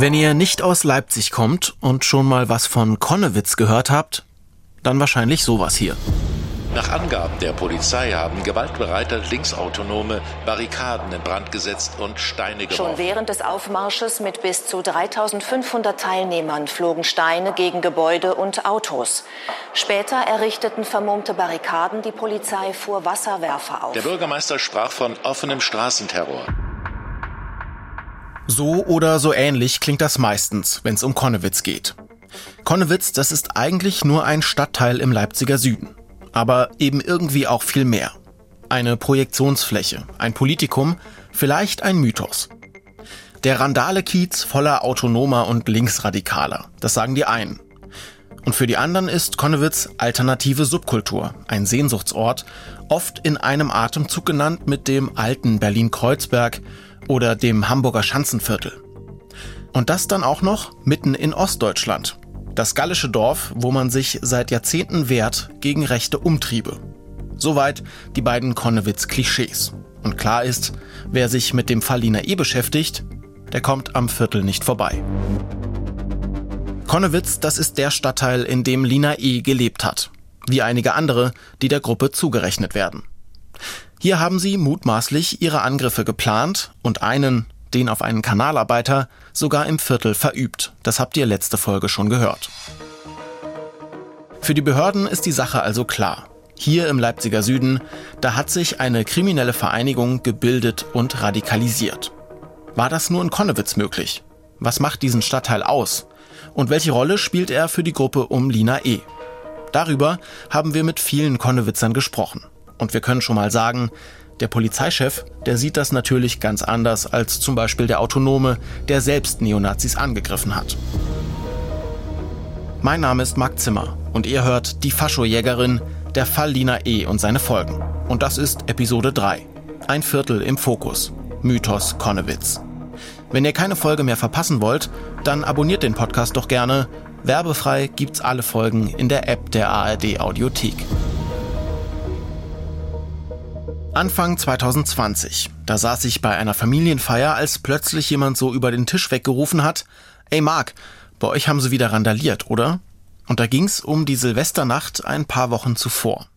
Wenn ihr nicht aus Leipzig kommt und schon mal was von Konnewitz gehört habt, dann wahrscheinlich sowas hier. Nach Angaben der Polizei haben gewaltbereite Linksautonome Barrikaden in Brand gesetzt und Steine geworfen. Schon während des Aufmarsches mit bis zu 3500 Teilnehmern flogen Steine gegen Gebäude und Autos. Später errichteten vermummte Barrikaden die Polizei fuhr Wasserwerfer auf. Der Bürgermeister sprach von offenem Straßenterror. So oder so ähnlich klingt das meistens, wenn es um Konnewitz geht. Konnewitz, das ist eigentlich nur ein Stadtteil im Leipziger Süden. Aber eben irgendwie auch viel mehr. Eine Projektionsfläche, ein Politikum, vielleicht ein Mythos. Der Randale-Kiez voller Autonomer und Linksradikaler, das sagen die einen. Und für die anderen ist Konnewitz alternative Subkultur, ein Sehnsuchtsort, oft in einem Atemzug genannt mit dem alten Berlin-Kreuzberg oder dem Hamburger Schanzenviertel. Und das dann auch noch mitten in Ostdeutschland. Das gallische Dorf, wo man sich seit Jahrzehnten wehrt gegen rechte Umtriebe. Soweit die beiden Konnewitz-Klischees. Und klar ist, wer sich mit dem Fall Lina E beschäftigt, der kommt am Viertel nicht vorbei. Konnewitz, das ist der Stadtteil, in dem Lina E gelebt hat. Wie einige andere, die der Gruppe zugerechnet werden. Hier haben sie mutmaßlich ihre Angriffe geplant und einen, den auf einen Kanalarbeiter, sogar im Viertel verübt. Das habt ihr letzte Folge schon gehört. Für die Behörden ist die Sache also klar. Hier im Leipziger Süden, da hat sich eine kriminelle Vereinigung gebildet und radikalisiert. War das nur in Konnewitz möglich? Was macht diesen Stadtteil aus? Und welche Rolle spielt er für die Gruppe um Lina E? Darüber haben wir mit vielen Konnewitzern gesprochen. Und wir können schon mal sagen, der Polizeichef, der sieht das natürlich ganz anders als zum Beispiel der Autonome, der selbst Neonazis angegriffen hat. Mein Name ist Marc Zimmer und ihr hört Die Faschojägerin, der Fall Lina E. und seine Folgen. Und das ist Episode 3. Ein Viertel im Fokus. Mythos Konnewitz. Wenn ihr keine Folge mehr verpassen wollt, dann abonniert den Podcast doch gerne. Werbefrei gibt's alle Folgen in der App der ARD Audiothek. Anfang 2020. Da saß ich bei einer Familienfeier, als plötzlich jemand so über den Tisch weggerufen hat, Ey Marc, bei euch haben sie wieder randaliert, oder? Und da ging's um die Silvesternacht ein paar Wochen zuvor.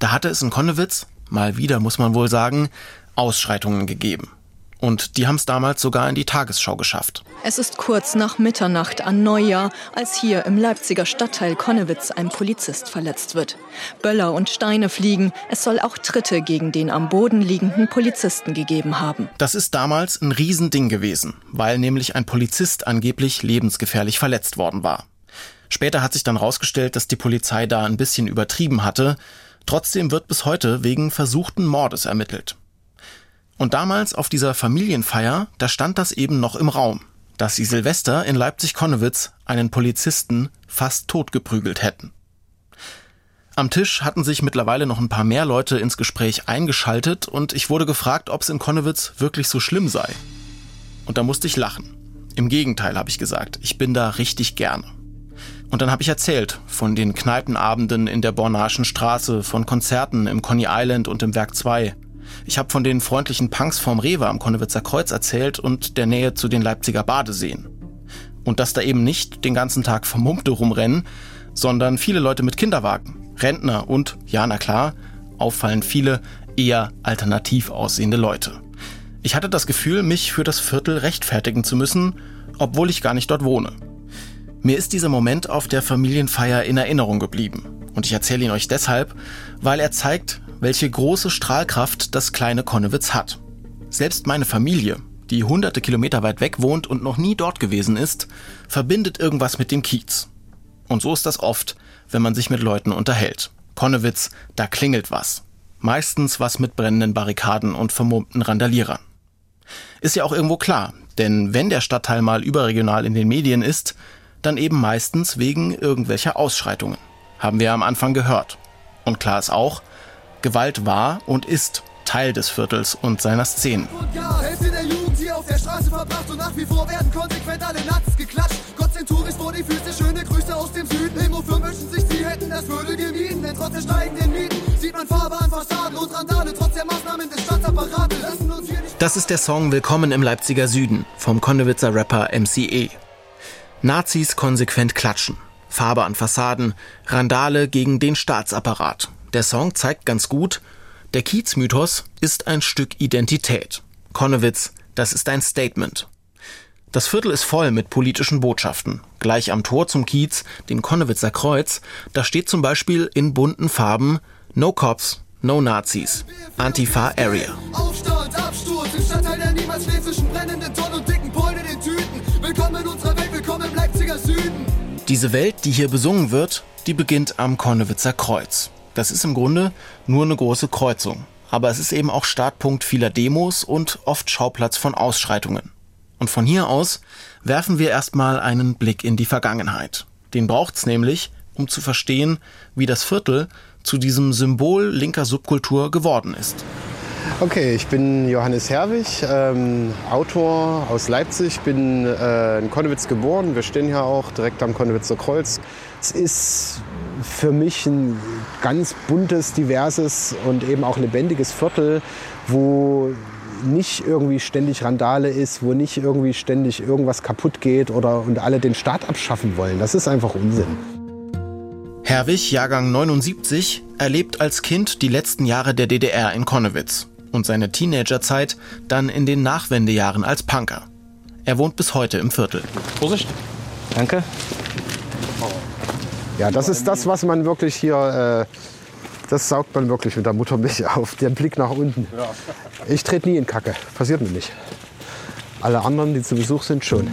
Da hatte es in Konnewitz, mal wieder muss man wohl sagen, Ausschreitungen gegeben. Und die haben es damals sogar in die Tagesschau geschafft. Es ist kurz nach Mitternacht an Neujahr, als hier im Leipziger Stadtteil Konnewitz ein Polizist verletzt wird. Böller und Steine fliegen. Es soll auch Tritte gegen den am Boden liegenden Polizisten gegeben haben. Das ist damals ein Riesending gewesen, weil nämlich ein Polizist angeblich lebensgefährlich verletzt worden war. Später hat sich dann herausgestellt, dass die Polizei da ein bisschen übertrieben hatte. Trotzdem wird bis heute wegen versuchten Mordes ermittelt. Und damals auf dieser Familienfeier, da stand das eben noch im Raum, dass sie Silvester in Leipzig-Konnewitz einen Polizisten fast totgeprügelt hätten. Am Tisch hatten sich mittlerweile noch ein paar mehr Leute ins Gespräch eingeschaltet und ich wurde gefragt, ob es in Konnewitz wirklich so schlimm sei. Und da musste ich lachen. Im Gegenteil, habe ich gesagt, ich bin da richtig gerne. Und dann habe ich erzählt von den Kneipenabenden in der Bornaschen Straße, von Konzerten im Coney Island und im Werk 2, ich habe von den freundlichen Punks vorm Rewe am Konnewitzer Kreuz erzählt und der Nähe zu den Leipziger Badeseen. Und dass da eben nicht den ganzen Tag Vermummte rumrennen, sondern viele Leute mit Kinderwagen, Rentner und, ja na klar, auffallend viele eher alternativ aussehende Leute. Ich hatte das Gefühl, mich für das Viertel rechtfertigen zu müssen, obwohl ich gar nicht dort wohne. Mir ist dieser Moment auf der Familienfeier in Erinnerung geblieben. Und ich erzähle ihn euch deshalb, weil er zeigt, welche große Strahlkraft das kleine Konnewitz hat. Selbst meine Familie, die hunderte Kilometer weit weg wohnt und noch nie dort gewesen ist, verbindet irgendwas mit dem Kiez. Und so ist das oft, wenn man sich mit Leuten unterhält. Konnewitz, da klingelt was. Meistens was mit brennenden Barrikaden und vermummten Randalierern. Ist ja auch irgendwo klar, denn wenn der Stadtteil mal überregional in den Medien ist, dann eben meistens wegen irgendwelcher Ausschreitungen. Haben wir am Anfang gehört. Und klar ist auch, Gewalt war und ist Teil des Viertels und seiner Szenen. Und ja, Hälfte der Jugend hier auf der Straße verbracht und nach wie vor werden konsequent alle Nazis geklatscht. Gott sei Tourist vor die Füße, schöne Grüße aus dem Süden. Limo für wünschen sich, sie hätten das würde gemieden, denn trotz der steigenden Mieten sieht man Farbe an Fassaden und Randale trotz der Maßnahmen des Staatsapparates. Das ist der Song Willkommen im Leipziger Süden vom Konnewitzer Rapper MCE. Nazis konsequent klatschen, Farbe an Fassaden, Randale gegen den Staatsapparat. Der Song zeigt ganz gut, der Kiezmythos ist ein Stück Identität. Konnewitz, das ist ein Statement. Das Viertel ist voll mit politischen Botschaften. Gleich am Tor zum Kiez, den Konnewitzer Kreuz, da steht zum Beispiel in bunten Farben No Cops, No Nazis, Antifa Area. Aufstand, Absturz, im Stadtteil, der niemals zwischen brennenden Tonnen und dicken Pollen in Tüten. Willkommen in unserer Welt, willkommen im Leipziger Süden. Diese Welt, die hier besungen wird, die beginnt am Konnewitzer Kreuz. Das ist im Grunde nur eine große Kreuzung. Aber es ist eben auch Startpunkt vieler Demos und oft Schauplatz von Ausschreitungen. Und von hier aus werfen wir erstmal einen Blick in die Vergangenheit. Den braucht's nämlich, um zu verstehen, wie das Viertel zu diesem Symbol linker Subkultur geworden ist. Okay, ich bin Johannes Herwig, ähm, Autor aus Leipzig, bin äh, in Konnewitz geboren. Wir stehen hier auch direkt am Konnewitzer Kreuz. Es ist für mich ein ganz buntes, diverses und eben auch lebendiges Viertel, wo nicht irgendwie ständig Randale ist, wo nicht irgendwie ständig irgendwas kaputt geht oder und alle den Staat abschaffen wollen. Das ist einfach Unsinn. Herwig, Jahrgang 79, erlebt als Kind die letzten Jahre der DDR in Konnewitz und seine Teenagerzeit dann in den Nachwendejahren als Punker. Er wohnt bis heute im Viertel. Vorsicht. Danke. Ja, das ist das, was man wirklich hier äh, das saugt man wirklich mit der Muttermilch auf. Den Blick nach unten. Ich trete nie in Kacke. Passiert mir nicht. Alle anderen, die zu Besuch sind, schon.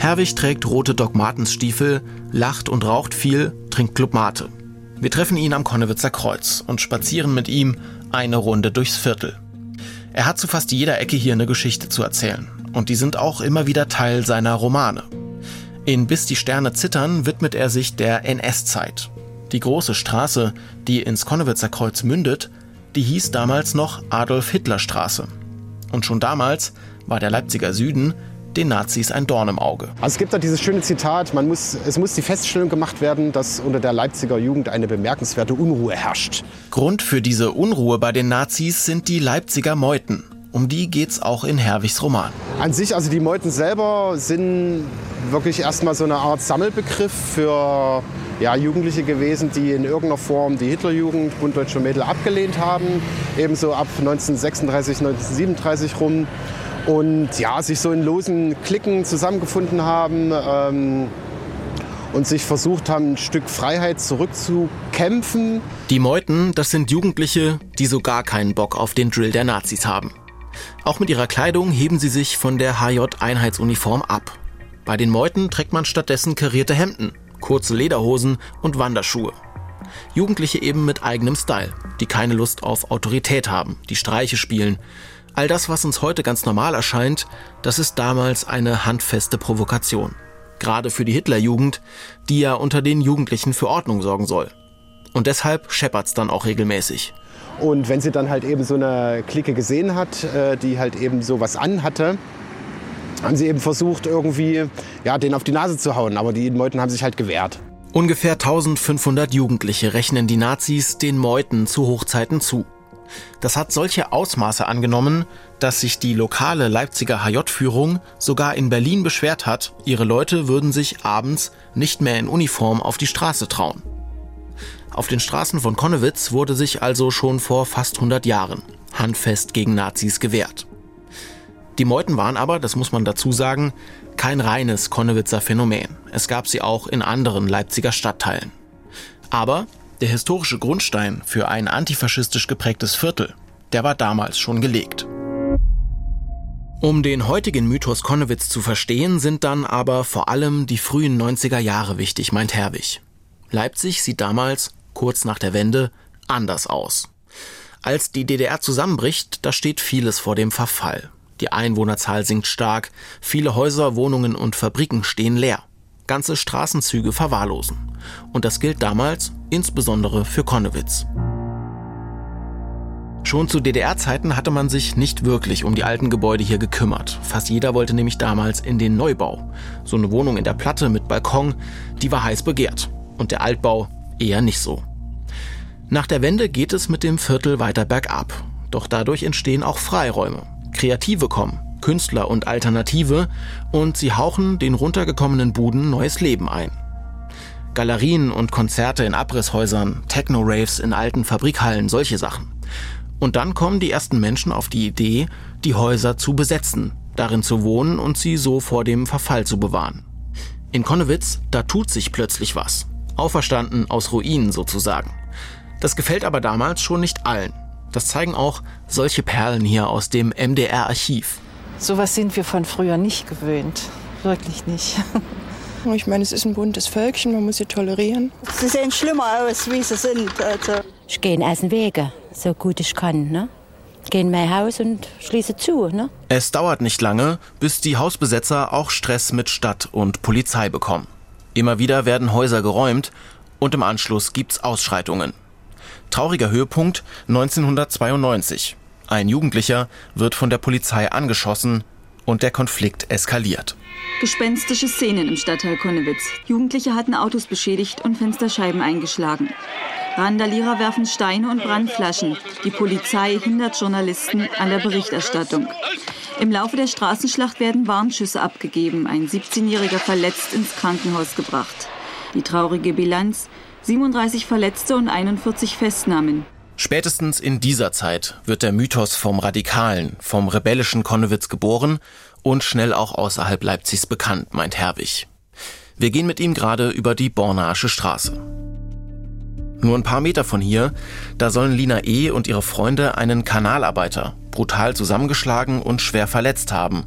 Herwig trägt rote Doc Martens Stiefel, lacht und raucht viel, trinkt Club Mate. Wir treffen ihn am Konnewitzer Kreuz und spazieren mit ihm eine Runde durchs Viertel. Er hat zu fast jeder Ecke hier eine Geschichte zu erzählen. Und die sind auch immer wieder Teil seiner Romane. In Bis die Sterne zittern widmet er sich der NS-Zeit die große Straße, die ins Konnewitzer Kreuz mündet, die hieß damals noch Adolf-Hitler-Straße. Und schon damals war der Leipziger Süden den Nazis ein Dorn im Auge. Also es gibt da dieses schöne Zitat, man muss, es muss die Feststellung gemacht werden, dass unter der Leipziger Jugend eine bemerkenswerte Unruhe herrscht. Grund für diese Unruhe bei den Nazis sind die Leipziger Meuten. Um die geht's auch in Herwigs Roman. An sich, also die Meuten selber sind wirklich erstmal so eine Art Sammelbegriff für ja, Jugendliche gewesen, die in irgendeiner Form die Hitlerjugend, Bund Deutscher Mädel abgelehnt haben. Ebenso ab 1936, 1937 rum. Und ja, sich so in losen Klicken zusammengefunden haben. Ähm, und sich versucht haben, ein Stück Freiheit zurückzukämpfen. Die Meuten, das sind Jugendliche, die so gar keinen Bock auf den Drill der Nazis haben. Auch mit ihrer Kleidung heben sie sich von der HJ-Einheitsuniform ab. Bei den Meuten trägt man stattdessen karierte Hemden, kurze Lederhosen und Wanderschuhe. Jugendliche eben mit eigenem Style, die keine Lust auf Autorität haben, die Streiche spielen. All das, was uns heute ganz normal erscheint, das ist damals eine handfeste Provokation. Gerade für die Hitlerjugend, die ja unter den Jugendlichen für Ordnung sorgen soll. Und deshalb scheppert's dann auch regelmäßig. Und wenn sie dann halt eben so eine Clique gesehen hat, äh, die halt eben so was anhatte, haben sie eben versucht, irgendwie ja, den auf die Nase zu hauen. Aber die Meuten haben sich halt gewehrt. Ungefähr 1500 Jugendliche rechnen die Nazis den Meuten zu Hochzeiten zu. Das hat solche Ausmaße angenommen, dass sich die lokale Leipziger HJ-Führung sogar in Berlin beschwert hat, ihre Leute würden sich abends nicht mehr in Uniform auf die Straße trauen. Auf den Straßen von Konnewitz wurde sich also schon vor fast 100 Jahren handfest gegen Nazis gewehrt. Die Meuten waren aber, das muss man dazu sagen, kein reines Konnewitzer Phänomen. Es gab sie auch in anderen Leipziger Stadtteilen. Aber der historische Grundstein für ein antifaschistisch geprägtes Viertel, der war damals schon gelegt. Um den heutigen Mythos Konnewitz zu verstehen, sind dann aber vor allem die frühen 90er Jahre wichtig, meint Herwig. Leipzig sieht damals kurz nach der Wende anders aus. Als die DDR zusammenbricht, da steht vieles vor dem Verfall. Die Einwohnerzahl sinkt stark, viele Häuser, Wohnungen und Fabriken stehen leer. Ganze Straßenzüge verwahrlosen. Und das gilt damals insbesondere für Konnewitz. Schon zu DDR-Zeiten hatte man sich nicht wirklich um die alten Gebäude hier gekümmert. Fast jeder wollte nämlich damals in den Neubau. So eine Wohnung in der Platte mit Balkon, die war heiß begehrt. Und der Altbau, Eher nicht so. Nach der Wende geht es mit dem Viertel weiter bergab. Doch dadurch entstehen auch Freiräume. Kreative kommen, Künstler und Alternative und sie hauchen den runtergekommenen Buden neues Leben ein. Galerien und Konzerte in Abrisshäusern, Techno-Raves in alten Fabrikhallen, solche Sachen. Und dann kommen die ersten Menschen auf die Idee, die Häuser zu besetzen, darin zu wohnen und sie so vor dem Verfall zu bewahren. In Konnewitz, da tut sich plötzlich was. Auferstanden aus Ruinen sozusagen. Das gefällt aber damals schon nicht allen. Das zeigen auch solche Perlen hier aus dem MDR-Archiv. Sowas sind wir von früher nicht gewöhnt. Wirklich nicht. Ich meine, es ist ein buntes Völkchen, man muss sie tolerieren. Sie sehen schlimmer aus, wie sie sind. Also. Ich gehe aus dem Wege, so gut ich kann. Ne? Gehe in mein Haus und schließe zu. Ne? Es dauert nicht lange, bis die Hausbesetzer auch Stress mit Stadt und Polizei bekommen. Immer wieder werden Häuser geräumt und im Anschluss gibt's Ausschreitungen. Trauriger Höhepunkt 1992. Ein Jugendlicher wird von der Polizei angeschossen und der Konflikt eskaliert. Gespenstische Szenen im Stadtteil Konnewitz. Jugendliche hatten Autos beschädigt und Fensterscheiben eingeschlagen. Randalierer werfen Steine und Brandflaschen. Die Polizei hindert Journalisten an der Berichterstattung. Im Laufe der Straßenschlacht werden Warnschüsse abgegeben. Ein 17-Jähriger verletzt ins Krankenhaus gebracht. Die traurige Bilanz 37 Verletzte und 41 Festnahmen. Spätestens in dieser Zeit wird der Mythos vom radikalen, vom rebellischen Konnewitz geboren und schnell auch außerhalb Leipzigs bekannt, meint Herwig. Wir gehen mit ihm gerade über die Bornasche Straße. Nur ein paar Meter von hier, da sollen Lina E. und ihre Freunde einen Kanalarbeiter brutal zusammengeschlagen und schwer verletzt haben.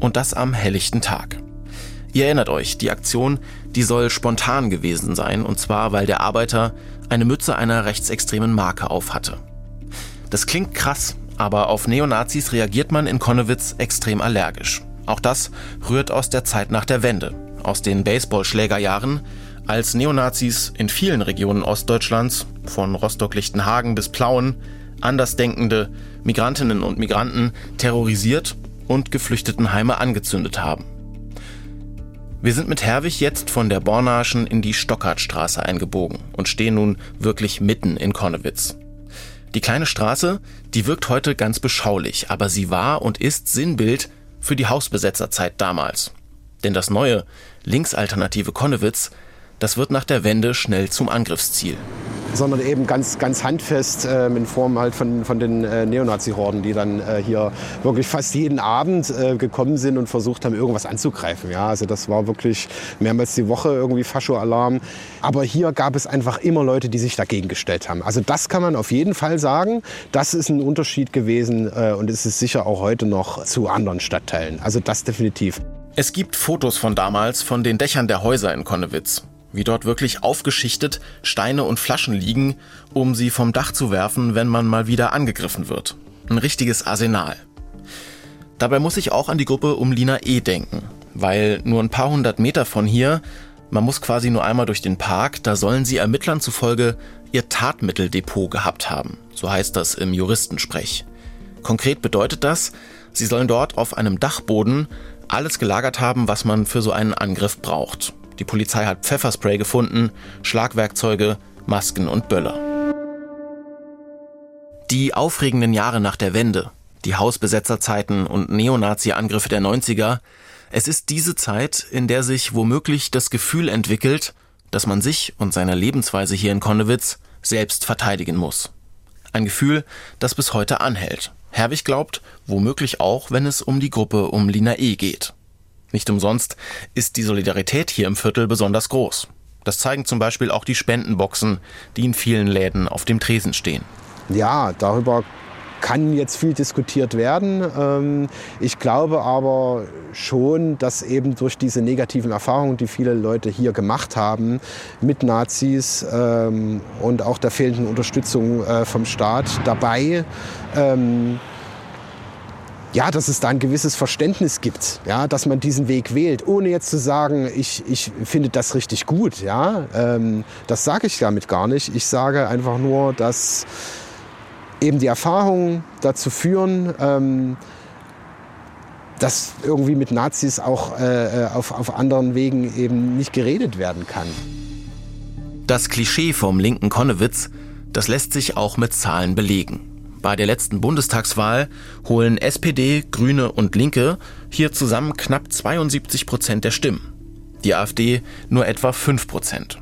Und das am helllichten Tag. Ihr erinnert euch, die Aktion, die soll spontan gewesen sein, und zwar weil der Arbeiter eine Mütze einer rechtsextremen Marke aufhatte. Das klingt krass, aber auf Neonazis reagiert man in Konnewitz extrem allergisch. Auch das rührt aus der Zeit nach der Wende, aus den Baseballschlägerjahren, als Neonazis in vielen Regionen Ostdeutschlands, von Rostock-Lichtenhagen bis Plauen, Andersdenkende, Migrantinnen und Migranten terrorisiert und Geflüchtetenheime angezündet haben. Wir sind mit Herwig jetzt von der Bornaschen in die Stockhartstraße eingebogen und stehen nun wirklich mitten in Konnewitz. Die kleine Straße, die wirkt heute ganz beschaulich, aber sie war und ist Sinnbild für die Hausbesetzerzeit damals. Denn das neue, linksalternative Konnewitz, das wird nach der Wende schnell zum Angriffsziel sondern eben ganz, ganz handfest äh, in Form halt von, von den äh, Neonazi-Horden, die dann äh, hier wirklich fast jeden Abend äh, gekommen sind und versucht haben, irgendwas anzugreifen. Ja, also das war wirklich mehrmals die Woche irgendwie Fascho-Alarm. Aber hier gab es einfach immer Leute, die sich dagegen gestellt haben. Also das kann man auf jeden Fall sagen. Das ist ein Unterschied gewesen äh, und es ist sicher auch heute noch zu anderen Stadtteilen. Also das definitiv. Es gibt Fotos von damals von den Dächern der Häuser in Konnewitz wie dort wirklich aufgeschichtet Steine und Flaschen liegen, um sie vom Dach zu werfen, wenn man mal wieder angegriffen wird. Ein richtiges Arsenal. Dabei muss ich auch an die Gruppe um Lina E. denken, weil nur ein paar hundert Meter von hier, man muss quasi nur einmal durch den Park, da sollen sie Ermittlern zufolge ihr Tatmitteldepot gehabt haben. So heißt das im Juristensprech. Konkret bedeutet das, sie sollen dort auf einem Dachboden alles gelagert haben, was man für so einen Angriff braucht. Die Polizei hat Pfefferspray gefunden, Schlagwerkzeuge, Masken und Böller. Die aufregenden Jahre nach der Wende, die Hausbesetzerzeiten und Neonazi-Angriffe der 90er, es ist diese Zeit, in der sich womöglich das Gefühl entwickelt, dass man sich und seine Lebensweise hier in Konnewitz selbst verteidigen muss. Ein Gefühl, das bis heute anhält. Herwig glaubt, womöglich auch, wenn es um die Gruppe um Lina E. geht. Nicht umsonst ist die Solidarität hier im Viertel besonders groß. Das zeigen zum Beispiel auch die Spendenboxen, die in vielen Läden auf dem Tresen stehen. Ja, darüber kann jetzt viel diskutiert werden. Ähm, ich glaube aber schon, dass eben durch diese negativen Erfahrungen, die viele Leute hier gemacht haben mit Nazis ähm, und auch der fehlenden Unterstützung äh, vom Staat dabei, ähm, ja, dass es da ein gewisses Verständnis gibt, ja, dass man diesen Weg wählt, ohne jetzt zu sagen, ich, ich finde das richtig gut. Ja, ähm, das sage ich damit gar nicht. Ich sage einfach nur, dass eben die Erfahrungen dazu führen, ähm, dass irgendwie mit Nazis auch äh, auf, auf anderen Wegen eben nicht geredet werden kann. Das Klischee vom linken Konnewitz, das lässt sich auch mit Zahlen belegen. Bei der letzten Bundestagswahl holen SPD, Grüne und Linke hier zusammen knapp 72 Prozent der Stimmen. Die AfD nur etwa 5 Prozent.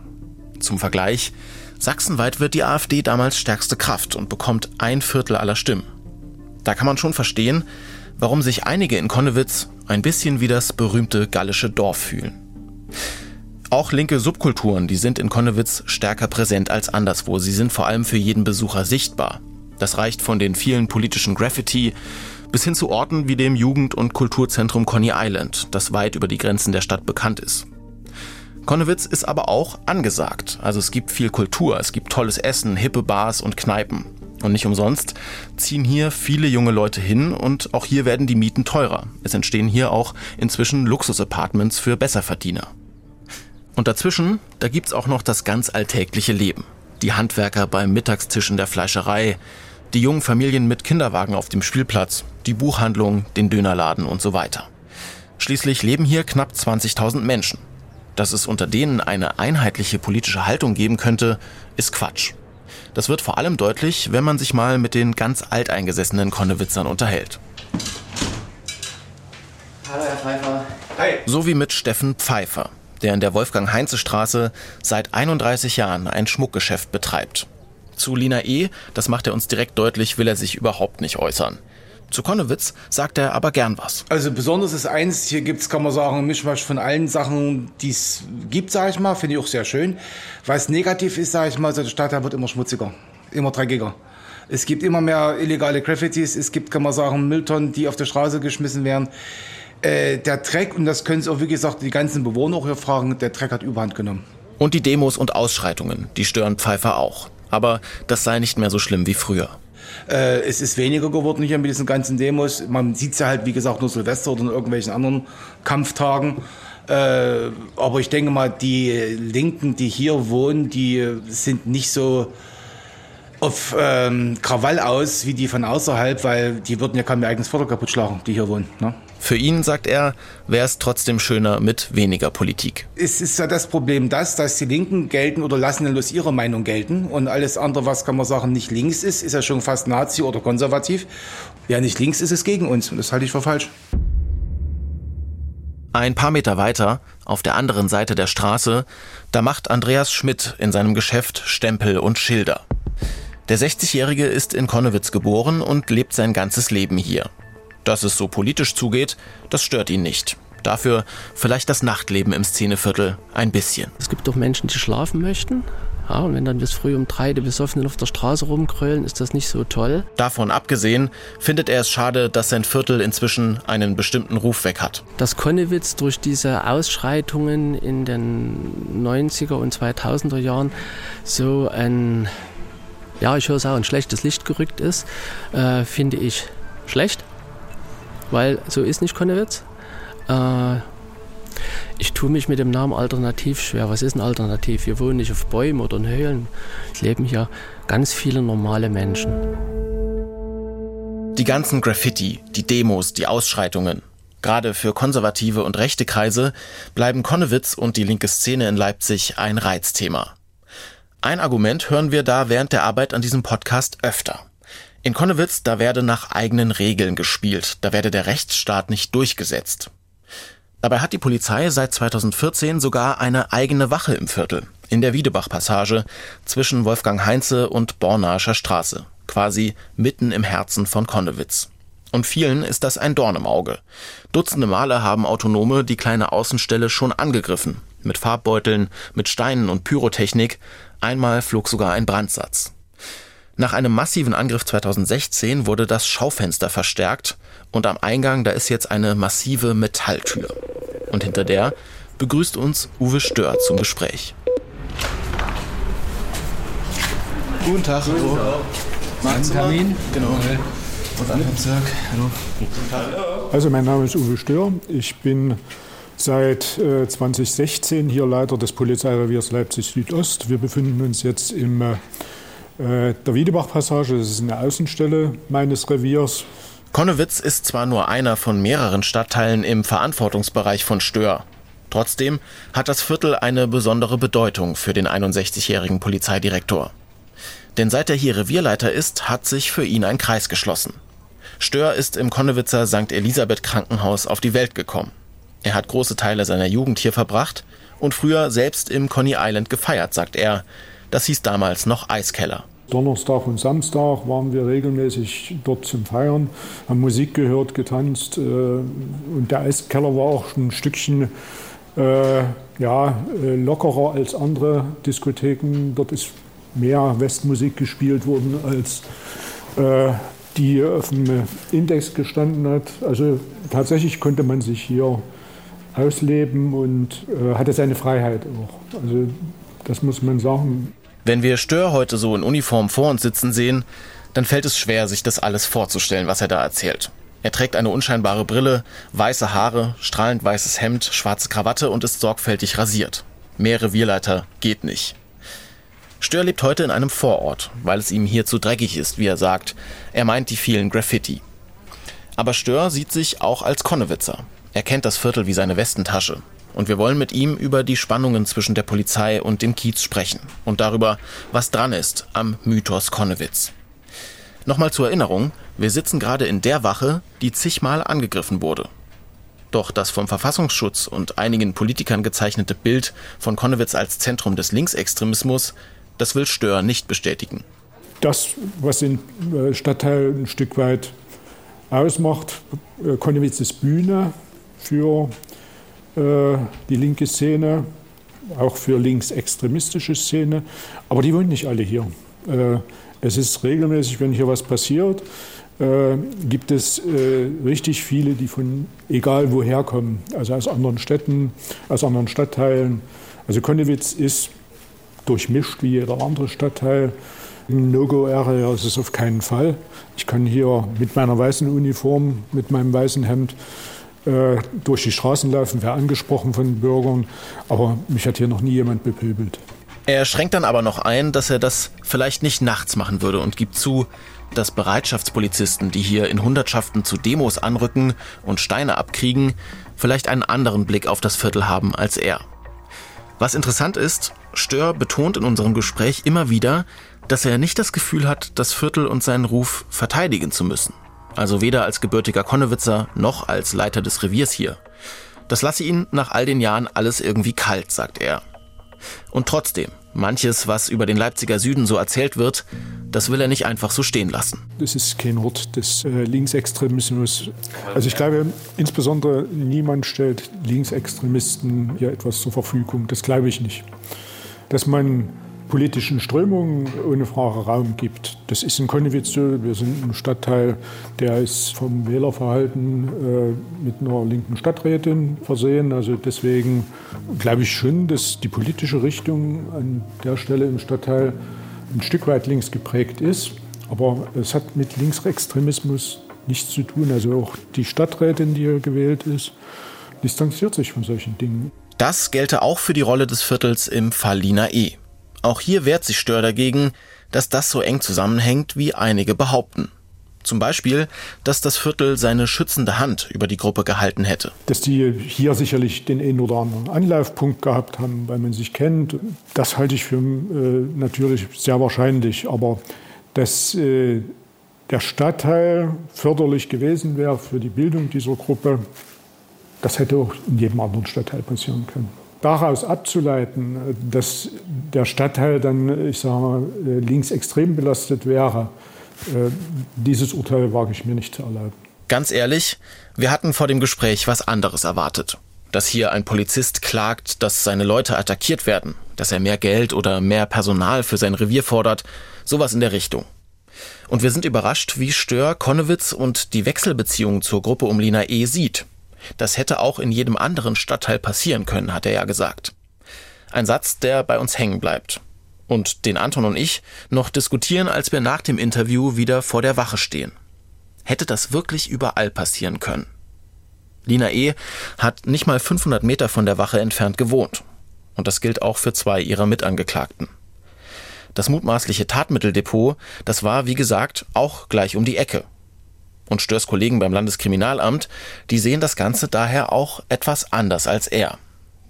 Zum Vergleich, sachsenweit wird die AfD damals stärkste Kraft und bekommt ein Viertel aller Stimmen. Da kann man schon verstehen, warum sich einige in Konnewitz ein bisschen wie das berühmte gallische Dorf fühlen. Auch linke Subkulturen, die sind in Konnewitz stärker präsent als anderswo. Sie sind vor allem für jeden Besucher sichtbar. Das reicht von den vielen politischen Graffiti bis hin zu Orten wie dem Jugend- und Kulturzentrum Coney Island, das weit über die Grenzen der Stadt bekannt ist. Konnewitz ist aber auch angesagt. Also es gibt viel Kultur, es gibt tolles Essen, hippe Bars und Kneipen. Und nicht umsonst ziehen hier viele junge Leute hin und auch hier werden die Mieten teurer. Es entstehen hier auch inzwischen Luxusapartments für Besserverdiener. Und dazwischen, da gibt's auch noch das ganz alltägliche Leben. Die Handwerker beim Mittagstisch in der Fleischerei, die jungen Familien mit Kinderwagen auf dem Spielplatz, die Buchhandlung, den Dönerladen und so weiter. Schließlich leben hier knapp 20.000 Menschen. Dass es unter denen eine einheitliche politische Haltung geben könnte, ist Quatsch. Das wird vor allem deutlich, wenn man sich mal mit den ganz alteingesessenen Konnewitzern unterhält. Hallo, Herr Pfeiffer. Hi. So wie mit Steffen Pfeiffer, der in der Wolfgang-Heinze-Straße seit 31 Jahren ein Schmuckgeschäft betreibt. Zu Lina E., das macht er uns direkt deutlich, will er sich überhaupt nicht äußern. Zu Konnewitz sagt er aber gern was. Also besonders ist eins, hier gibt's, kann man sagen, ein Mischmasch von allen Sachen, die es gibt, sage ich mal, finde ich auch sehr schön. Was negativ ist, sage ich mal, so der Stadtteil wird immer schmutziger, immer dreckiger. Es gibt immer mehr illegale Graffitis, es gibt, kann man sagen, Mülltonnen, die auf der Straße geschmissen werden. Äh, der Dreck, und das können Sie auch, wie gesagt, die ganzen Bewohner auch hier fragen, der Dreck hat Überhand genommen. Und die Demos und Ausschreitungen, die stören Pfeiffer auch. Aber das sei nicht mehr so schlimm wie früher. Äh, es ist weniger geworden hier mit diesen ganzen Demos. Man sieht ja halt, wie gesagt, nur Silvester oder in irgendwelchen anderen Kampftagen. Äh, aber ich denke mal, die Linken, die hier wohnen, die sind nicht so auf ähm, Krawall aus wie die von außerhalb, weil die würden ja kein ihr eigenes Vater kaputt schlagen, die hier wohnen. Ne? Für ihn, sagt er, wäre es trotzdem schöner mit weniger Politik. Es ist ja das Problem das, dass die Linken gelten oder lassen bloß ihre Meinung gelten und alles andere, was kann man sagen, nicht links ist, ist ja schon fast Nazi oder konservativ. Wer nicht links ist, ist gegen uns und das halte ich für falsch. Ein paar Meter weiter, auf der anderen Seite der Straße, da macht Andreas Schmidt in seinem Geschäft Stempel und Schilder. Der 60-Jährige ist in Konnewitz geboren und lebt sein ganzes Leben hier. Dass es so politisch zugeht, das stört ihn nicht. Dafür vielleicht das Nachtleben im Szeneviertel ein bisschen. Es gibt doch Menschen, die schlafen möchten. Ja, und wenn dann bis früh um drei die Besoffenen auf der Straße rumkrölen, ist das nicht so toll. Davon abgesehen findet er es schade, dass sein Viertel inzwischen einen bestimmten Ruf weg hat. Dass Konnewitz durch diese Ausschreitungen in den 90er und 2000er Jahren so ein ja, ich höre es auch, ein schlechtes Licht gerückt ist, äh, finde ich schlecht, weil so ist nicht Konnewitz. Äh, ich tue mich mit dem Namen Alternativ schwer. Was ist ein Alternativ? Wir wohnen nicht auf Bäumen oder in Höhlen. Es leben hier ganz viele normale Menschen. Die ganzen Graffiti, die Demos, die Ausschreitungen. Gerade für konservative und rechte Kreise bleiben Konnewitz und die linke Szene in Leipzig ein Reizthema. Ein Argument hören wir da während der Arbeit an diesem Podcast öfter. In Konnewitz, da werde nach eigenen Regeln gespielt, da werde der Rechtsstaat nicht durchgesetzt. Dabei hat die Polizei seit 2014 sogar eine eigene Wache im Viertel, in der Wiedebach-Passage zwischen Wolfgang Heinze und Bornascher Straße, quasi mitten im Herzen von Konnewitz. Und vielen ist das ein Dorn im Auge. Dutzende Male haben Autonome die kleine Außenstelle schon angegriffen. Mit Farbbeuteln, mit Steinen und Pyrotechnik, Einmal flog sogar ein Brandsatz. Nach einem massiven Angriff 2016 wurde das Schaufenster verstärkt und am Eingang da ist jetzt eine massive Metalltür. Und hinter der begrüßt uns Uwe Stör zum Gespräch. Guten Tag, hallo. Termin? Genau. Und an Bezirk. Hallo. Also mein Name ist Uwe Stör. Ich bin seit äh, 2016 hier Leiter des Polizeireviers Leipzig Südost. Wir befinden uns jetzt im äh, der Wiedebach-Passage, das ist eine Außenstelle meines Reviers. Konnewitz ist zwar nur einer von mehreren Stadtteilen im Verantwortungsbereich von Stör. Trotzdem hat das Viertel eine besondere Bedeutung für den 61-jährigen Polizeidirektor. Denn seit er hier Revierleiter ist, hat sich für ihn ein Kreis geschlossen. Stör ist im Konnewitzer St. Elisabeth Krankenhaus auf die Welt gekommen. Er hat große Teile seiner Jugend hier verbracht und früher selbst im Coney Island gefeiert, sagt er. Das hieß damals noch Eiskeller. Donnerstag und Samstag waren wir regelmäßig dort zum Feiern, haben Musik gehört, getanzt. Äh, und der Eiskeller war auch ein Stückchen äh, ja, äh, lockerer als andere Diskotheken. Dort ist mehr Westmusik gespielt worden, als äh, die auf dem Index gestanden hat. Also tatsächlich konnte man sich hier ausleben und äh, hatte seine Freiheit auch. Also das muss man sagen. Wenn wir Stör heute so in Uniform vor uns sitzen sehen, dann fällt es schwer, sich das alles vorzustellen, was er da erzählt. Er trägt eine unscheinbare Brille, weiße Haare, strahlend weißes Hemd, schwarze Krawatte und ist sorgfältig rasiert. Mehr Revierleiter geht nicht. Stör lebt heute in einem Vorort, weil es ihm hier zu dreckig ist, wie er sagt. Er meint die vielen Graffiti. Aber Stör sieht sich auch als Konnewitzer. Er kennt das Viertel wie seine Westentasche. Und wir wollen mit ihm über die Spannungen zwischen der Polizei und dem Kiez sprechen und darüber, was dran ist am Mythos Konnewitz. Nochmal zur Erinnerung, wir sitzen gerade in der Wache, die zigmal angegriffen wurde. Doch das vom Verfassungsschutz und einigen Politikern gezeichnete Bild von Konnewitz als Zentrum des Linksextremismus, das will Stör nicht bestätigen. Das, was den äh, Stadtteil ein Stück weit ausmacht, äh, Konnewitz ist Bühne für äh, die linke Szene, auch für linksextremistische Szene. Aber die wohnen nicht alle hier. Es ist regelmäßig, wenn hier was passiert, gibt es richtig viele, die von egal woher kommen, also aus anderen Städten, aus anderen Stadtteilen. Also Konnewitz ist durchmischt wie jeder andere Stadtteil. No-Go-Area ist es auf keinen Fall. Ich kann hier mit meiner weißen Uniform, mit meinem weißen Hemd äh, durch die Straßen laufen, wäre angesprochen von Bürgern, aber mich hat hier noch nie jemand bepöbelt. Er schränkt dann aber noch ein, dass er das vielleicht nicht nachts machen würde und gibt zu, dass Bereitschaftspolizisten, die hier in Hundertschaften zu Demos anrücken und Steine abkriegen, vielleicht einen anderen Blick auf das Viertel haben als er. Was interessant ist, Stör betont in unserem Gespräch immer wieder, dass er nicht das Gefühl hat, das Viertel und seinen Ruf verteidigen zu müssen also weder als gebürtiger Konnewitzer noch als Leiter des Reviers hier. Das lasse ihn nach all den Jahren alles irgendwie kalt, sagt er. Und trotzdem, manches, was über den Leipziger Süden so erzählt wird, das will er nicht einfach so stehen lassen. Das ist kein Ort des äh, Linksextremismus. Also ich glaube, insbesondere niemand stellt Linksextremisten hier etwas zur Verfügung. Das glaube ich nicht. Dass man politischen Strömungen ohne Frage Raum gibt. Das ist in Konnewitz. Wir sind ein Stadtteil, der ist vom Wählerverhalten äh, mit einer linken Stadträtin versehen. Also deswegen glaube ich schon, dass die politische Richtung an der Stelle im Stadtteil ein Stück weit links geprägt ist. Aber es hat mit Linksextremismus nichts zu tun. Also auch die Stadträtin, die hier gewählt ist, distanziert sich von solchen Dingen. Das gelte auch für die Rolle des Viertels im Fall Lina E. Auch hier wehrt sich Stör dagegen, dass das so eng zusammenhängt, wie einige behaupten. Zum Beispiel, dass das Viertel seine schützende Hand über die Gruppe gehalten hätte. Dass die hier sicherlich den einen oder anderen Anlaufpunkt gehabt haben, weil man sich kennt, das halte ich für äh, natürlich sehr wahrscheinlich. Aber dass äh, der Stadtteil förderlich gewesen wäre für die Bildung dieser Gruppe, das hätte auch in jedem anderen Stadtteil passieren können daraus abzuleiten, dass der Stadtteil dann, ich sage mal, linksextrem belastet wäre, äh, dieses Urteil wage ich mir nicht zu erlauben. Ganz ehrlich, wir hatten vor dem Gespräch was anderes erwartet. Dass hier ein Polizist klagt, dass seine Leute attackiert werden, dass er mehr Geld oder mehr Personal für sein Revier fordert, sowas in der Richtung. Und wir sind überrascht, wie Stör Konnewitz und die Wechselbeziehung zur Gruppe um Lina E. sieht. Das hätte auch in jedem anderen Stadtteil passieren können, hat er ja gesagt. Ein Satz, der bei uns hängen bleibt. Und den Anton und ich noch diskutieren, als wir nach dem Interview wieder vor der Wache stehen. Hätte das wirklich überall passieren können? Lina E. hat nicht mal 500 Meter von der Wache entfernt gewohnt. Und das gilt auch für zwei ihrer Mitangeklagten. Das mutmaßliche Tatmitteldepot, das war, wie gesagt, auch gleich um die Ecke und Störs Kollegen beim Landeskriminalamt, die sehen das Ganze daher auch etwas anders als er.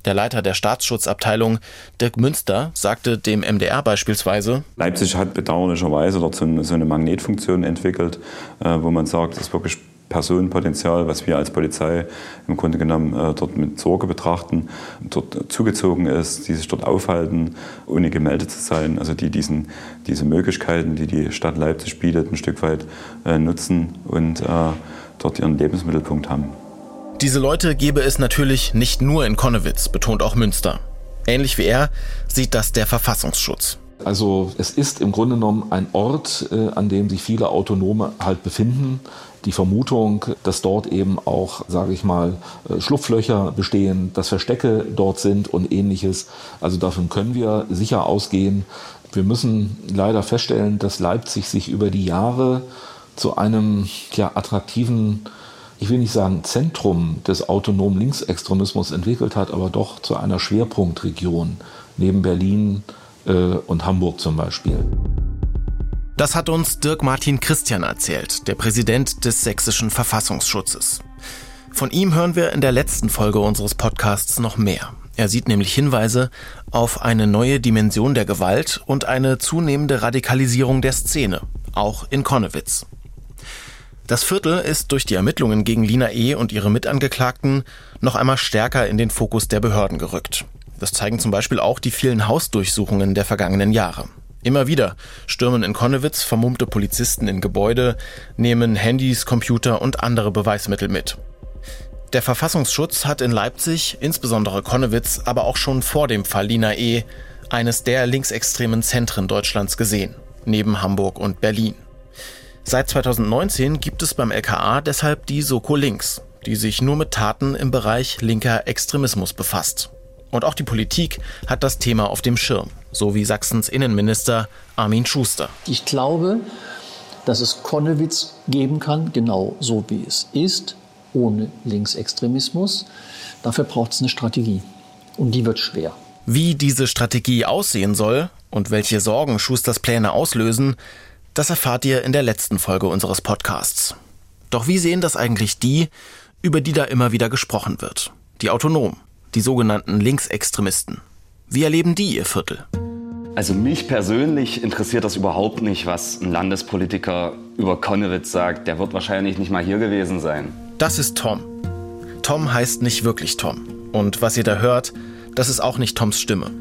Der Leiter der Staatsschutzabteilung, Dirk Münster, sagte dem MDR beispielsweise, Leipzig hat bedauerlicherweise dort so eine Magnetfunktion entwickelt, äh, wo man sagt, das ist wirklich Personenpotenzial, was wir als Polizei im Grunde genommen äh, dort mit Sorge betrachten, dort zugezogen ist, die sich dort aufhalten, ohne gemeldet zu sein, also die diesen, diese Möglichkeiten, die die Stadt Leipzig bietet, ein Stück weit äh, nutzen und dort ihren Lebensmittelpunkt haben. Diese Leute gebe es natürlich nicht nur in Konnewitz, betont auch Münster. Ähnlich wie er sieht das der Verfassungsschutz. Also es ist im Grunde genommen ein Ort, äh, an dem sich viele Autonome halt befinden. Die Vermutung, dass dort eben auch, sage ich mal, äh, Schlupflöcher bestehen, dass Verstecke dort sind und ähnliches. Also davon können wir sicher ausgehen. Wir müssen leider feststellen, dass Leipzig sich über die Jahre zu einem ja, attraktiven ich will nicht sagen Zentrum des autonomen Linksextremismus entwickelt hat, aber doch zu einer Schwerpunktregion neben Berlin äh, und Hamburg zum Beispiel. Das hat uns Dirk Martin Christian erzählt, der Präsident des sächsischen Verfassungsschutzes. Von ihm hören wir in der letzten Folge unseres Podcasts noch mehr. Er sieht nämlich Hinweise auf eine neue Dimension der Gewalt und eine zunehmende Radikalisierung der Szene, auch in Konnewitz. Das Viertel ist durch die Ermittlungen gegen Lina E. und ihre Mitangeklagten noch einmal stärker in den Fokus der Behörden gerückt. Das zeigen zum Beispiel auch die vielen Hausdurchsuchungen der vergangenen Jahre. Immer wieder stürmen in Konnewitz vermummte Polizisten in Gebäude, nehmen Handys, Computer und andere Beweismittel mit. Der Verfassungsschutz hat in Leipzig, insbesondere Konnewitz, aber auch schon vor dem Fall Lina E. eines der linksextremen Zentren Deutschlands gesehen, neben Hamburg und Berlin. Seit 2019 gibt es beim LKA deshalb die Soko Links, die sich nur mit Taten im Bereich linker Extremismus befasst. Und auch die Politik hat das Thema auf dem Schirm, so wie Sachsens Innenminister Armin Schuster. Ich glaube, dass es Konnewitz geben kann, genau so wie es ist, ohne Linksextremismus. Dafür braucht es eine Strategie. Und die wird schwer. Wie diese Strategie aussehen soll und welche Sorgen Schusters Pläne auslösen, das erfahrt ihr in der letzten Folge unseres Podcasts. Doch wie sehen das eigentlich die, über die da immer wieder gesprochen wird? Die Autonomen, die sogenannten Linksextremisten. Wie erleben die ihr Viertel? Also mich persönlich interessiert das überhaupt nicht, was ein Landespolitiker über Konnewitz sagt. Der wird wahrscheinlich nicht mal hier gewesen sein. Das ist Tom. Tom heißt nicht wirklich Tom. Und was ihr da hört, das ist auch nicht Toms Stimme.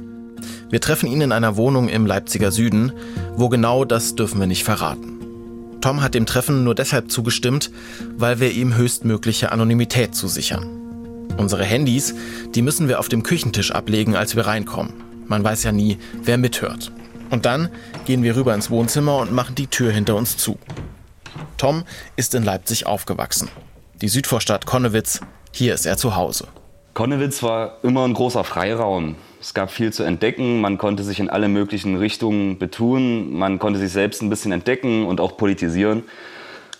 Wir treffen ihn in einer Wohnung im Leipziger Süden. Wo genau, das dürfen wir nicht verraten. Tom hat dem Treffen nur deshalb zugestimmt, weil wir ihm höchstmögliche Anonymität zusichern. Unsere Handys, die müssen wir auf dem Küchentisch ablegen, als wir reinkommen. Man weiß ja nie, wer mithört. Und dann gehen wir rüber ins Wohnzimmer und machen die Tür hinter uns zu. Tom ist in Leipzig aufgewachsen. Die Südvorstadt Konnewitz, hier ist er zu Hause. Konnewitz war immer ein großer Freiraum. Es gab viel zu entdecken, man konnte sich in alle möglichen Richtungen betun, man konnte sich selbst ein bisschen entdecken und auch politisieren.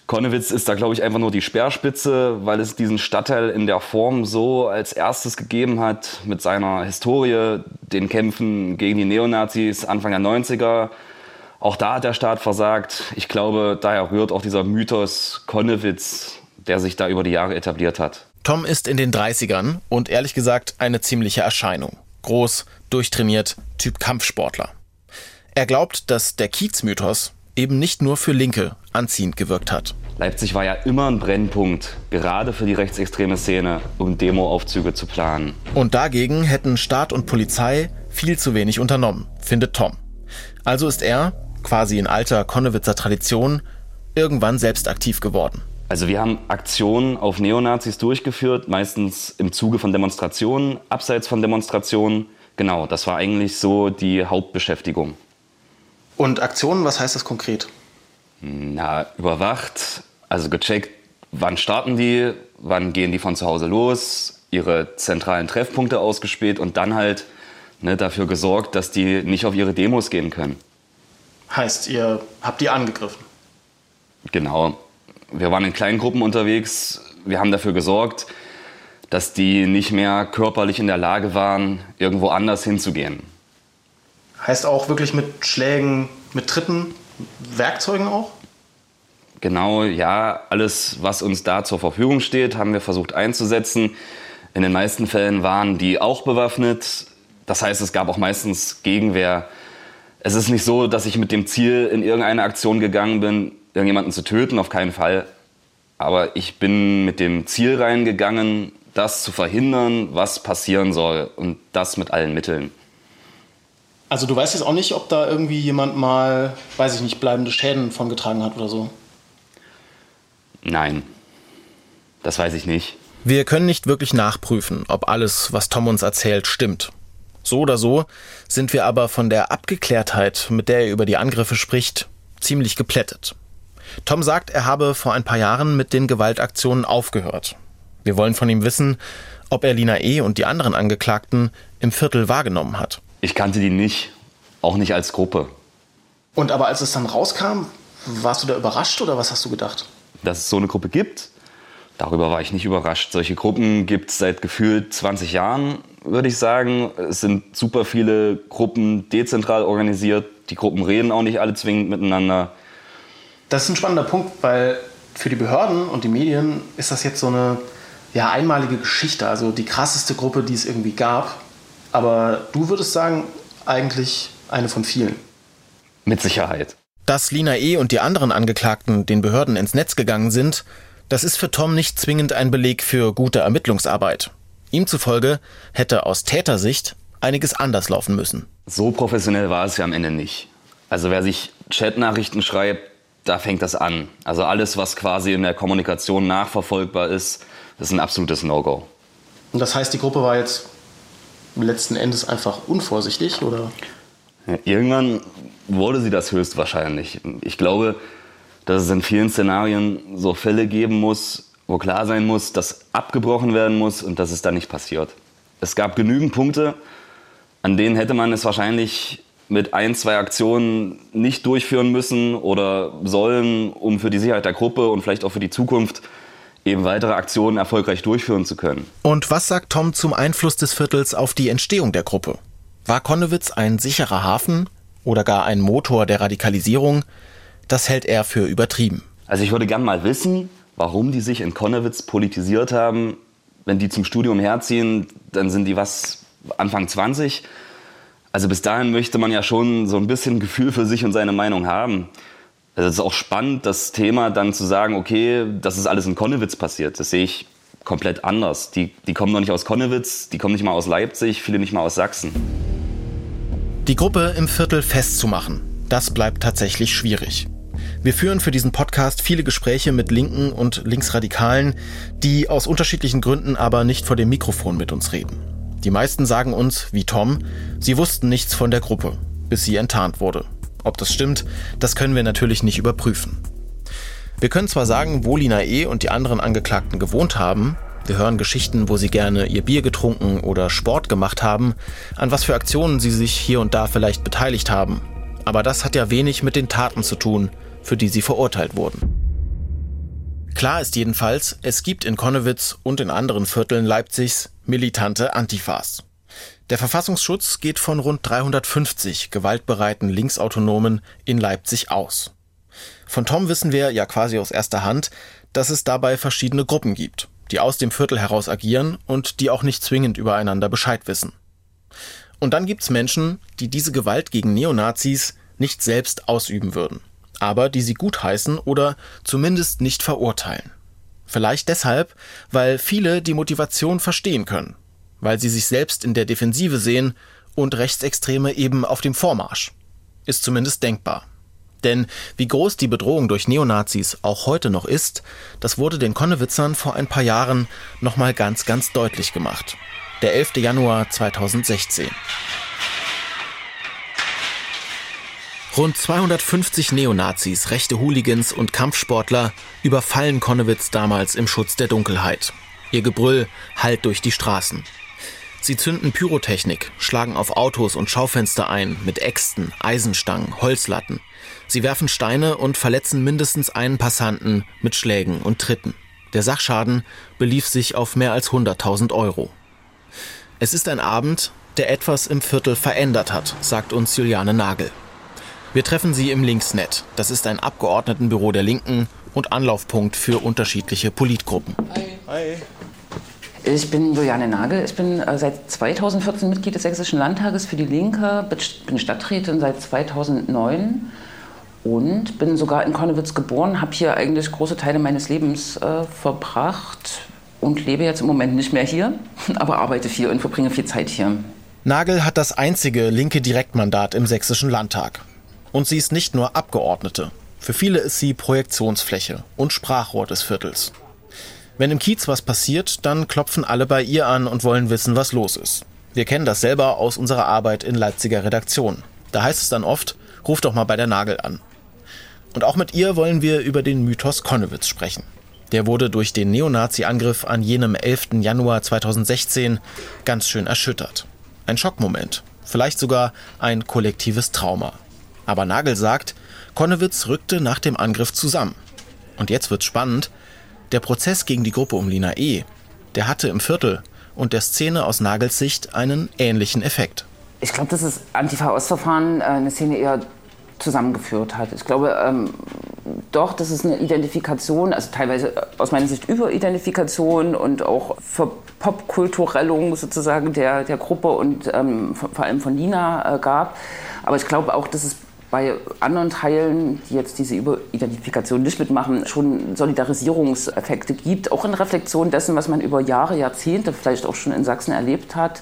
Konnewitz ist da, glaube ich, einfach nur die Speerspitze, weil es diesen Stadtteil in der Form so als erstes gegeben hat, mit seiner Historie, den Kämpfen gegen die Neonazis Anfang der 90er. Auch da hat der Staat versagt. Ich glaube, daher rührt auch dieser Mythos Konnewitz, der sich da über die Jahre etabliert hat. Tom ist in den 30ern und ehrlich gesagt eine ziemliche Erscheinung groß, durchtrainiert, Typ Kampfsportler. Er glaubt, dass der Kiez-Mythos eben nicht nur für Linke anziehend gewirkt hat. Leipzig war ja immer ein Brennpunkt, gerade für die rechtsextreme Szene, um Demoaufzüge zu planen. Und dagegen hätten Staat und Polizei viel zu wenig unternommen, findet Tom. Also ist er, quasi in alter Konnewitzer Tradition, irgendwann selbst aktiv geworden. Also wir haben Aktionen auf Neonazis durchgeführt, meistens im Zuge von Demonstrationen, abseits von Demonstrationen. Genau, das war eigentlich so die Hauptbeschäftigung. Und Aktionen, was heißt das konkret? Na, überwacht, also gecheckt, wann starten die, wann gehen die von zu Hause los, ihre zentralen Treffpunkte ausgespäht und dann halt ne, dafür gesorgt, dass die nicht auf ihre Demos gehen können. Heißt, ihr habt die angegriffen? Genau, wir waren in kleinen Gruppen unterwegs. Wir haben dafür gesorgt, dass die nicht mehr körperlich in der Lage waren, irgendwo anders hinzugehen. Heißt auch wirklich mit Schlägen, mit Tritten, Werkzeugen auch? Genau, ja, alles, was uns da zur Verfügung steht, haben wir versucht einzusetzen. In den meisten Fällen waren die auch bewaffnet. Das heißt, es gab auch meistens Gegenwehr. Es ist nicht so, dass ich mit dem Ziel in irgendeine Aktion gegangen bin, irgendjemanden zu töten, auf keinen Fall. Aber ich bin mit dem Ziel reingegangen, das zu verhindern, was passieren soll. Und das mit allen Mitteln. Also du weißt jetzt auch nicht, ob da irgendwie jemand mal, weiß ich nicht, bleibende Schäden von getragen hat oder so? Nein, das weiß ich nicht. Wir können nicht wirklich nachprüfen, ob alles, was Tom uns erzählt, stimmt. So oder so sind wir aber von der Abgeklärtheit, mit der er über die Angriffe spricht, ziemlich geplättet. Tom sagt, er habe vor ein paar Jahren mit den Gewaltaktionen aufgehört. Wir wollen von ihm wissen, ob er Lina E. und die anderen Angeklagten im Viertel wahrgenommen hat. Ich kannte die nicht, auch nicht als Gruppe. Und aber als es dann rauskam, warst du da überrascht oder was hast du gedacht? Dass es so eine Gruppe gibt, darüber war ich nicht überrascht. Solche Gruppen gibt es seit gefühlt 20 Jahren, würde ich sagen. Es sind super viele Gruppen dezentral organisiert. Die Gruppen reden auch nicht alle zwingend miteinander. Das ist ein spannender Punkt, weil für die Behörden und die Medien ist das jetzt so eine ja, einmalige Geschichte, also die krasseste Gruppe, die es irgendwie gab. Aber du würdest sagen, eigentlich eine von vielen. Mit Sicherheit. Dass Lina E. und die anderen Angeklagten den Behörden ins Netz gegangen sind, das ist für Tom nicht zwingend ein Beleg für gute Ermittlungsarbeit. Ihm zufolge hätte aus Tätersicht einiges anders laufen müssen. So professionell war es ja am Ende nicht. Also wer sich Chatnachrichten schreibt, da fängt das an. Also alles, was quasi in der Kommunikation nachverfolgbar ist, ist ein absolutes No-Go. Und das heißt, die Gruppe war jetzt letzten Endes einfach unvorsichtig, oder? Ja, irgendwann wurde sie das höchstwahrscheinlich. Ich glaube, dass es in vielen Szenarien so Fälle geben muss, wo klar sein muss, dass abgebrochen werden muss und dass es dann nicht passiert. Es gab genügend Punkte, an denen hätte man es wahrscheinlich mit ein, zwei Aktionen nicht durchführen müssen oder sollen, um für die Sicherheit der Gruppe und vielleicht auch für die Zukunft eben weitere Aktionen erfolgreich durchführen zu können. Und was sagt Tom zum Einfluss des Viertels auf die Entstehung der Gruppe? War Konnewitz ein sicherer Hafen oder gar ein Motor der Radikalisierung? Das hält er für übertrieben. Also ich würde gern mal wissen, warum die sich in Konnewitz politisiert haben. Wenn die zum Studium herziehen, dann sind die was Anfang 20. Also bis dahin möchte man ja schon so ein bisschen Gefühl für sich und seine Meinung haben. Also es ist auch spannend, das Thema dann zu sagen, okay, das ist alles in Konnewitz passiert. Das sehe ich komplett anders. Die, die kommen noch nicht aus Konnewitz, die kommen nicht mal aus Leipzig, viele nicht mal aus Sachsen. Die Gruppe im Viertel festzumachen, das bleibt tatsächlich schwierig. Wir führen für diesen Podcast viele Gespräche mit Linken und Linksradikalen, die aus unterschiedlichen Gründen aber nicht vor dem Mikrofon mit uns reden. Die meisten sagen uns, wie Tom, sie wussten nichts von der Gruppe, bis sie enttarnt wurde. Ob das stimmt, das können wir natürlich nicht überprüfen. Wir können zwar sagen, wo Lina E. und die anderen Angeklagten gewohnt haben, wir hören Geschichten, wo sie gerne ihr Bier getrunken oder Sport gemacht haben, an was für Aktionen sie sich hier und da vielleicht beteiligt haben. Aber das hat ja wenig mit den Taten zu tun, für die sie verurteilt wurden. Klar ist jedenfalls, es gibt in Konnewitz und in anderen Vierteln Leipzigs militante Antifas. Der Verfassungsschutz geht von rund 350 gewaltbereiten Linksautonomen in Leipzig aus. Von Tom wissen wir ja quasi aus erster Hand, dass es dabei verschiedene Gruppen gibt, die aus dem Viertel heraus agieren und die auch nicht zwingend übereinander Bescheid wissen. Und dann gibt's Menschen, die diese Gewalt gegen Neonazis nicht selbst ausüben würden, aber die sie gutheißen oder zumindest nicht verurteilen. Vielleicht deshalb, weil viele die Motivation verstehen können weil sie sich selbst in der Defensive sehen und Rechtsextreme eben auf dem Vormarsch. Ist zumindest denkbar. Denn wie groß die Bedrohung durch Neonazis auch heute noch ist, das wurde den Konnewitzern vor ein paar Jahren nochmal ganz, ganz deutlich gemacht. Der 11. Januar 2016. Rund 250 Neonazis, rechte Hooligans und Kampfsportler überfallen Konnewitz damals im Schutz der Dunkelheit. Ihr Gebrüll hallt durch die Straßen. Sie zünden Pyrotechnik, schlagen auf Autos und Schaufenster ein mit Äxten, Eisenstangen, Holzlatten. Sie werfen Steine und verletzen mindestens einen Passanten mit Schlägen und Tritten. Der Sachschaden belief sich auf mehr als 100.000 Euro. Es ist ein Abend, der etwas im Viertel verändert hat, sagt uns Juliane Nagel. Wir treffen sie im Linksnet. Das ist ein Abgeordnetenbüro der Linken und Anlaufpunkt für unterschiedliche Politgruppen. Hi. Hi. Ich bin Juliane Nagel. Ich bin äh, seit 2014 Mitglied des Sächsischen Landtages für die Linke, bin Stadträtin seit 2009 und bin sogar in Konnewitz geboren, habe hier eigentlich große Teile meines Lebens äh, verbracht und lebe jetzt im Moment nicht mehr hier, aber arbeite viel und verbringe viel Zeit hier. Nagel hat das einzige linke Direktmandat im Sächsischen Landtag. Und sie ist nicht nur Abgeordnete. Für viele ist sie Projektionsfläche und Sprachrohr des Viertels. Wenn im Kiez was passiert, dann klopfen alle bei ihr an und wollen wissen, was los ist. Wir kennen das selber aus unserer Arbeit in Leipziger Redaktion. Da heißt es dann oft, ruf doch mal bei der Nagel an. Und auch mit ihr wollen wir über den Mythos Konnewitz sprechen. Der wurde durch den Neonazi-Angriff an jenem 11. Januar 2016 ganz schön erschüttert. Ein Schockmoment, vielleicht sogar ein kollektives Trauma. Aber Nagel sagt, Konnewitz rückte nach dem Angriff zusammen. Und jetzt wird's spannend. Der Prozess gegen die Gruppe um Lina E., der hatte im Viertel und der Szene aus Nagels Sicht einen ähnlichen Effekt. Ich glaube, dass das Antifa-Ostverfahren äh, eine Szene eher zusammengeführt hat. Ich glaube ähm, doch, dass es eine Identifikation, also teilweise aus meiner Sicht Überidentifikation und auch Popkulturellung sozusagen der, der Gruppe und ähm, vor allem von Nina äh, gab. Aber ich glaube auch, dass es bei anderen Teilen, die jetzt diese Überidentifikation nicht mitmachen, schon Solidarisierungseffekte gibt, auch in Reflexion dessen, was man über Jahre, Jahrzehnte vielleicht auch schon in Sachsen erlebt hat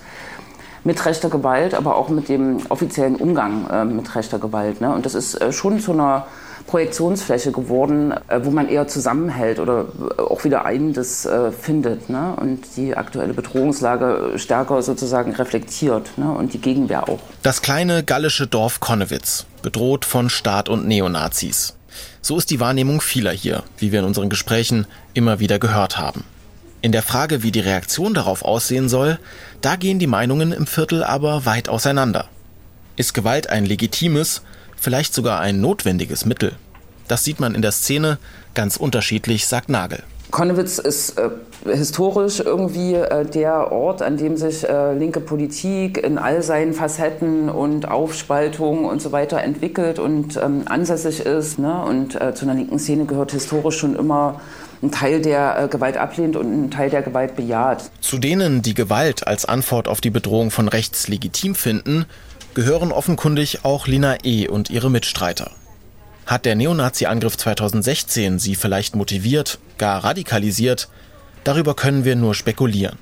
mit rechter Gewalt, aber auch mit dem offiziellen Umgang äh, mit rechter Gewalt. Ne? Und das ist äh, schon zu einer Projektionsfläche geworden, äh, wo man eher zusammenhält oder äh, auch wieder Einendes äh, findet ne? und die aktuelle Bedrohungslage stärker sozusagen reflektiert ne? und die Gegenwehr auch. Das kleine gallische Dorf Konnewitz, bedroht von Staat und Neonazis. So ist die Wahrnehmung vieler hier, wie wir in unseren Gesprächen immer wieder gehört haben. In der Frage, wie die Reaktion darauf aussehen soll, da gehen die Meinungen im Viertel aber weit auseinander. Ist Gewalt ein legitimes, vielleicht sogar ein notwendiges Mittel? Das sieht man in der Szene ganz unterschiedlich, sagt Nagel. Konnewitz ist äh, historisch irgendwie äh, der Ort, an dem sich äh, linke Politik in all seinen Facetten und Aufspaltungen und so weiter entwickelt und ähm, ansässig ist. Ne? Und äh, zu einer linken Szene gehört historisch schon immer ein Teil, der äh, Gewalt ablehnt und ein Teil, der Gewalt bejaht. Zu denen, die Gewalt als Antwort auf die Bedrohung von rechts legitim finden, gehören offenkundig auch Lina E. und ihre Mitstreiter. Hat der Neonazi-Angriff 2016 sie vielleicht motiviert, gar radikalisiert? Darüber können wir nur spekulieren.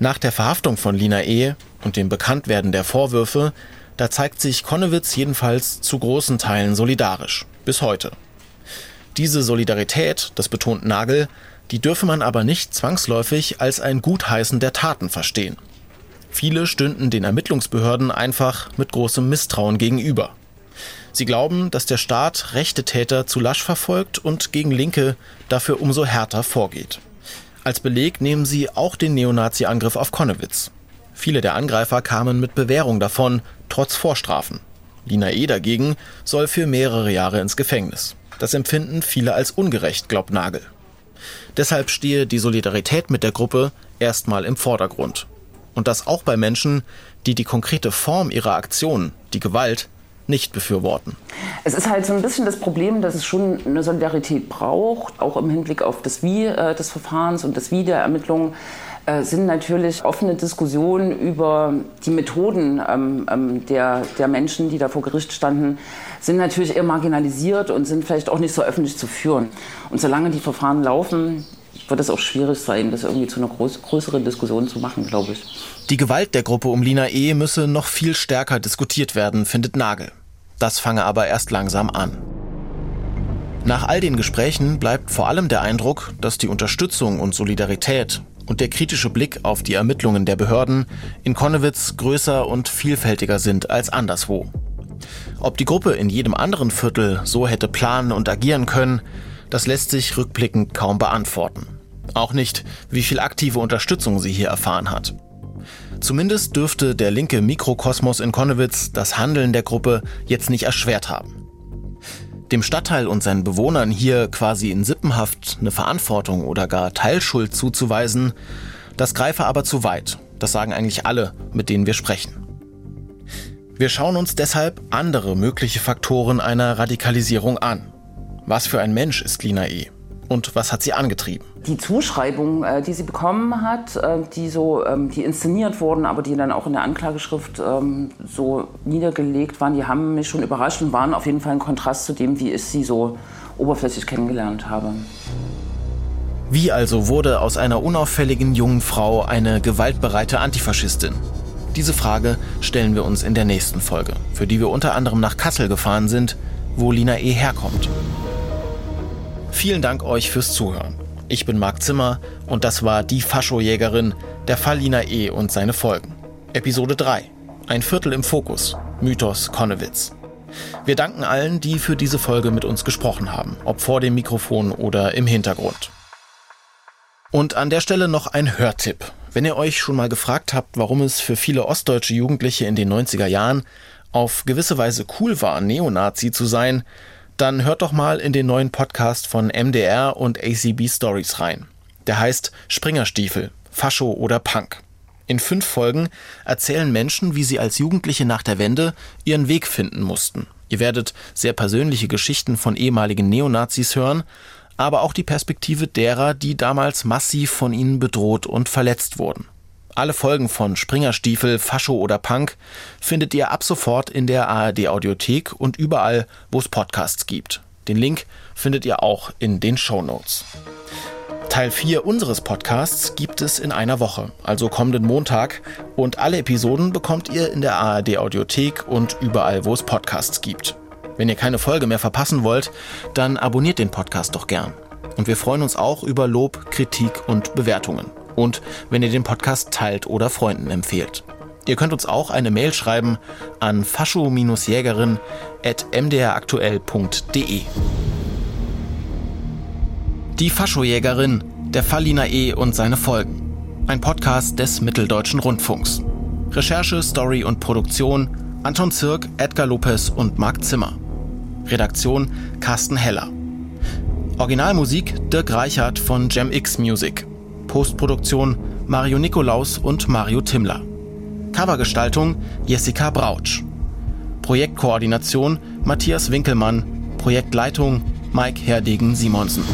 Nach der Verhaftung von Lina E. und dem Bekanntwerden der Vorwürfe, da zeigt sich Konnewitz jedenfalls zu großen Teilen solidarisch. Bis heute. Diese Solidarität, das betont Nagel, die dürfe man aber nicht zwangsläufig als ein Gutheißen der Taten verstehen. Viele stünden den Ermittlungsbehörden einfach mit großem Misstrauen gegenüber. Sie glauben, dass der Staat rechte Täter zu lasch verfolgt und gegen Linke dafür umso härter vorgeht. Als Beleg nehmen sie auch den Neonazi-Angriff auf Konnewitz. Viele der Angreifer kamen mit Bewährung davon, trotz Vorstrafen. Lina E. dagegen soll für mehrere Jahre ins Gefängnis. Das empfinden viele als ungerecht, glaubt Nagel. Deshalb stehe die Solidarität mit der Gruppe erstmal im Vordergrund. Und das auch bei Menschen, die die konkrete Form ihrer Aktion, die Gewalt, nicht befürworten. Es ist halt so ein bisschen das Problem, dass es schon eine Solidarität braucht, auch im Hinblick auf das Wie äh, des Verfahrens und das Wie der Ermittlungen. Äh, sind natürlich offene Diskussionen über die Methoden ähm, ähm, der, der Menschen, die da vor Gericht standen, sind natürlich eher marginalisiert und sind vielleicht auch nicht so öffentlich zu führen. Und solange die Verfahren laufen, wird es auch schwierig sein, das irgendwie zu einer groß, größeren Diskussion zu machen, glaube ich. Die Gewalt der Gruppe um Lina E. müsse noch viel stärker diskutiert werden, findet Nagel. Das fange aber erst langsam an. Nach all den Gesprächen bleibt vor allem der Eindruck, dass die Unterstützung und Solidarität und der kritische Blick auf die Ermittlungen der Behörden in Konnewitz größer und vielfältiger sind als anderswo. Ob die Gruppe in jedem anderen Viertel so hätte planen und agieren können, das lässt sich rückblickend kaum beantworten. Auch nicht, wie viel aktive Unterstützung sie hier erfahren hat. Zumindest dürfte der linke Mikrokosmos in Konnewitz das Handeln der Gruppe jetzt nicht erschwert haben. Dem Stadtteil und seinen Bewohnern hier quasi in Sippenhaft eine Verantwortung oder gar Teilschuld zuzuweisen, das greife aber zu weit. Das sagen eigentlich alle, mit denen wir sprechen. Wir schauen uns deshalb andere mögliche Faktoren einer Radikalisierung an. Was für ein Mensch ist Lina E? Und was hat sie angetrieben? Die Zuschreibungen, äh, die sie bekommen hat, äh, die so, ähm, die inszeniert wurden, aber die dann auch in der Anklageschrift ähm, so niedergelegt waren, die haben mich schon überrascht und waren auf jeden Fall ein Kontrast zu dem, wie ich sie so oberflächlich kennengelernt habe. Wie also wurde aus einer unauffälligen jungen Frau eine gewaltbereite Antifaschistin? Diese Frage stellen wir uns in der nächsten Folge, für die wir unter anderem nach Kassel gefahren sind, wo Lina E. herkommt. Vielen Dank euch fürs Zuhören. Ich bin Marc Zimmer und das war Die Faschojägerin, der Fall Lina E. und seine Folgen. Episode 3. Ein Viertel im Fokus. Mythos Konnewitz. Wir danken allen, die für diese Folge mit uns gesprochen haben, ob vor dem Mikrofon oder im Hintergrund. Und an der Stelle noch ein Hörtipp. Wenn ihr euch schon mal gefragt habt, warum es für viele ostdeutsche Jugendliche in den 90er Jahren auf gewisse Weise cool war, Neonazi zu sein, dann hört doch mal in den neuen Podcast von MDR und ACB Stories rein. Der heißt Springerstiefel, Fascho oder Punk. In fünf Folgen erzählen Menschen, wie sie als Jugendliche nach der Wende ihren Weg finden mussten. Ihr werdet sehr persönliche Geschichten von ehemaligen Neonazis hören, aber auch die Perspektive derer, die damals massiv von ihnen bedroht und verletzt wurden. Alle Folgen von Springerstiefel, Fascho oder Punk findet ihr ab sofort in der ARD Audiothek und überall, wo es Podcasts gibt. Den Link findet ihr auch in den Show Notes. Teil 4 unseres Podcasts gibt es in einer Woche, also kommenden Montag, und alle Episoden bekommt ihr in der ARD Audiothek und überall, wo es Podcasts gibt. Wenn ihr keine Folge mehr verpassen wollt, dann abonniert den Podcast doch gern. Und wir freuen uns auch über Lob, Kritik und Bewertungen und wenn ihr den Podcast teilt oder Freunden empfehlt. Ihr könnt uns auch eine Mail schreiben an fascho-jägerin.mdraktuell.de. Die Faschojägerin, der Fall E. und seine Folgen. Ein Podcast des Mitteldeutschen Rundfunks. Recherche, Story und Produktion Anton Zirk, Edgar Lopez und Marc Zimmer. Redaktion Carsten Heller. Originalmusik Dirk Reichert von Gem X Music. Postproduktion Mario Nikolaus und Mario Timmler. Covergestaltung Jessica Brautsch. Projektkoordination Matthias Winkelmann. Projektleitung Mike Herdegen Simonsen.